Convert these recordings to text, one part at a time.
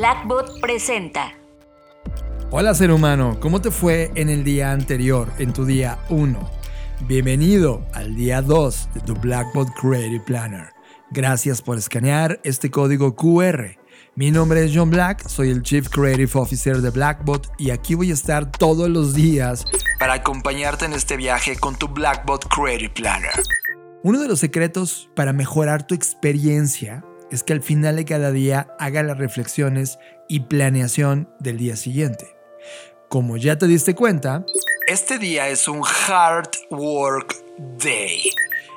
Blackbot presenta. Hola ser humano, ¿cómo te fue en el día anterior, en tu día 1? Bienvenido al día 2 de tu Blackbot Creative Planner. Gracias por escanear este código QR. Mi nombre es John Black, soy el Chief Creative Officer de Blackbot y aquí voy a estar todos los días para acompañarte en este viaje con tu Blackbot Creative Planner. Uno de los secretos para mejorar tu experiencia es que al final de cada día haga las reflexiones y planeación del día siguiente. Como ya te diste cuenta, este día es un hard work day.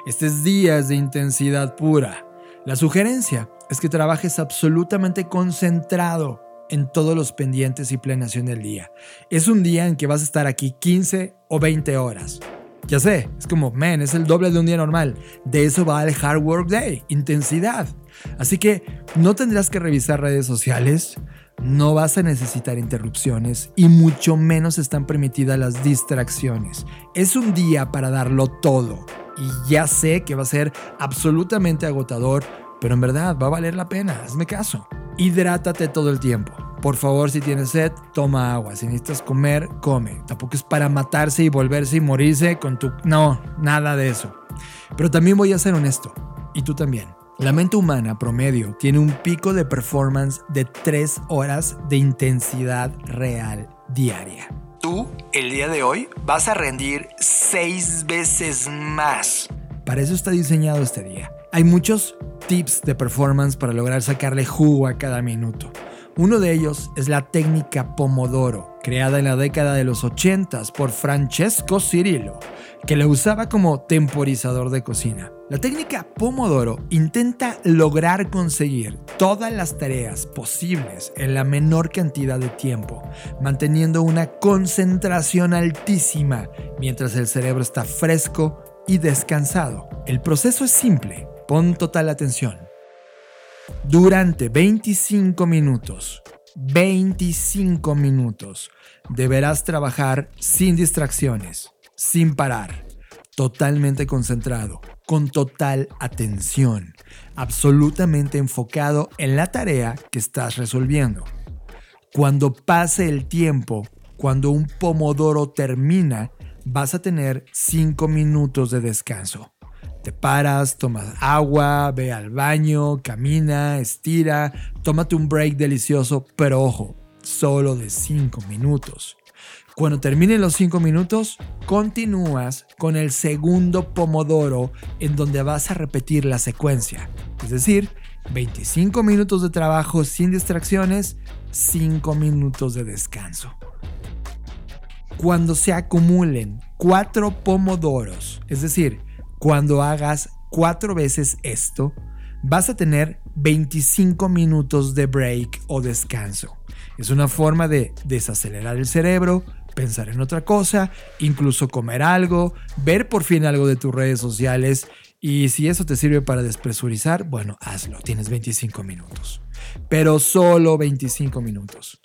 Este es días de intensidad pura. La sugerencia es que trabajes absolutamente concentrado en todos los pendientes y planeación del día. Es un día en que vas a estar aquí 15 o 20 horas. Ya sé, es como, man, es el doble de un día normal. De eso va el Hard Work Day, intensidad. Así que no tendrás que revisar redes sociales, no vas a necesitar interrupciones y mucho menos están permitidas las distracciones. Es un día para darlo todo. Y ya sé que va a ser absolutamente agotador, pero en verdad va a valer la pena, hazme caso. Hidrátate todo el tiempo. Por favor, si tienes sed, toma agua. Si necesitas comer, come. Tampoco es para matarse y volverse y morirse con tu... No, nada de eso. Pero también voy a ser honesto. Y tú también. La mente humana promedio tiene un pico de performance de 3 horas de intensidad real diaria. Tú, el día de hoy, vas a rendir 6 veces más. Para eso está diseñado este día. Hay muchos tips de performance para lograr sacarle jugo a cada minuto. Uno de ellos es la técnica Pomodoro, creada en la década de los 80 por Francesco Cirillo, que la usaba como temporizador de cocina. La técnica Pomodoro intenta lograr conseguir todas las tareas posibles en la menor cantidad de tiempo, manteniendo una concentración altísima mientras el cerebro está fresco y descansado. El proceso es simple, pon total atención durante 25 minutos. 25 minutos. Deberás trabajar sin distracciones, sin parar, totalmente concentrado, con total atención, absolutamente enfocado en la tarea que estás resolviendo. Cuando pase el tiempo, cuando un pomodoro termina, vas a tener 5 minutos de descanso. Te paras, tomas agua, ve al baño, camina, estira, tómate un break delicioso, pero ojo, solo de 5 minutos. Cuando terminen los 5 minutos, continúas con el segundo pomodoro en donde vas a repetir la secuencia. Es decir, 25 minutos de trabajo sin distracciones, 5 minutos de descanso. Cuando se acumulen 4 pomodoros, es decir, cuando hagas cuatro veces esto, vas a tener 25 minutos de break o descanso. Es una forma de desacelerar el cerebro, pensar en otra cosa, incluso comer algo, ver por fin algo de tus redes sociales y si eso te sirve para despresurizar, bueno, hazlo, tienes 25 minutos. Pero solo 25 minutos.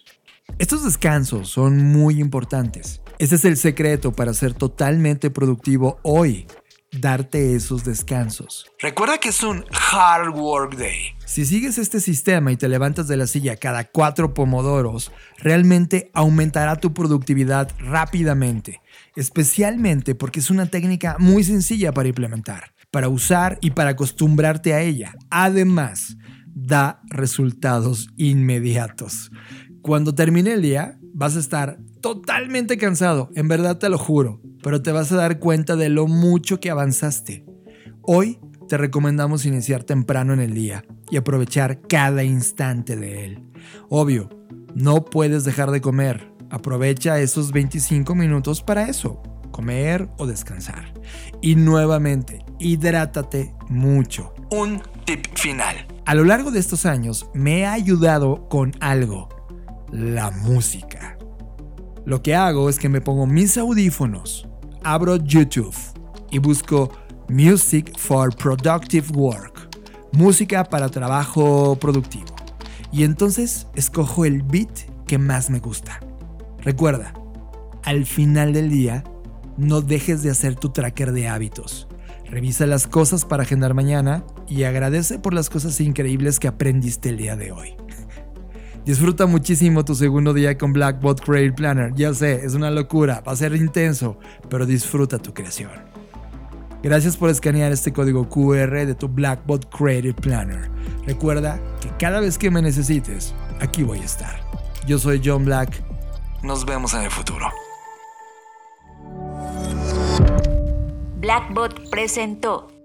Estos descansos son muy importantes. Ese es el secreto para ser totalmente productivo hoy darte esos descansos. Recuerda que es un hard work day. Si sigues este sistema y te levantas de la silla cada cuatro pomodoros, realmente aumentará tu productividad rápidamente, especialmente porque es una técnica muy sencilla para implementar, para usar y para acostumbrarte a ella. Además, da resultados inmediatos. Cuando termine el día, vas a estar totalmente cansado, en verdad te lo juro, pero te vas a dar cuenta de lo mucho que avanzaste. Hoy te recomendamos iniciar temprano en el día y aprovechar cada instante de él. Obvio, no puedes dejar de comer. Aprovecha esos 25 minutos para eso, comer o descansar. Y nuevamente, hidrátate mucho. Un tip final. A lo largo de estos años me ha ayudado con algo, la música. Lo que hago es que me pongo mis audífonos, abro YouTube y busco Music for Productive Work, música para trabajo productivo. Y entonces escojo el beat que más me gusta. Recuerda, al final del día, no dejes de hacer tu tracker de hábitos. Revisa las cosas para agendar mañana y agradece por las cosas increíbles que aprendiste el día de hoy. Disfruta muchísimo tu segundo día con Blackbot Creative Planner. Ya sé, es una locura, va a ser intenso, pero disfruta tu creación. Gracias por escanear este código QR de tu Blackbot Creative Planner. Recuerda que cada vez que me necesites, aquí voy a estar. Yo soy John Black. Nos vemos en el futuro. Blackbot presentó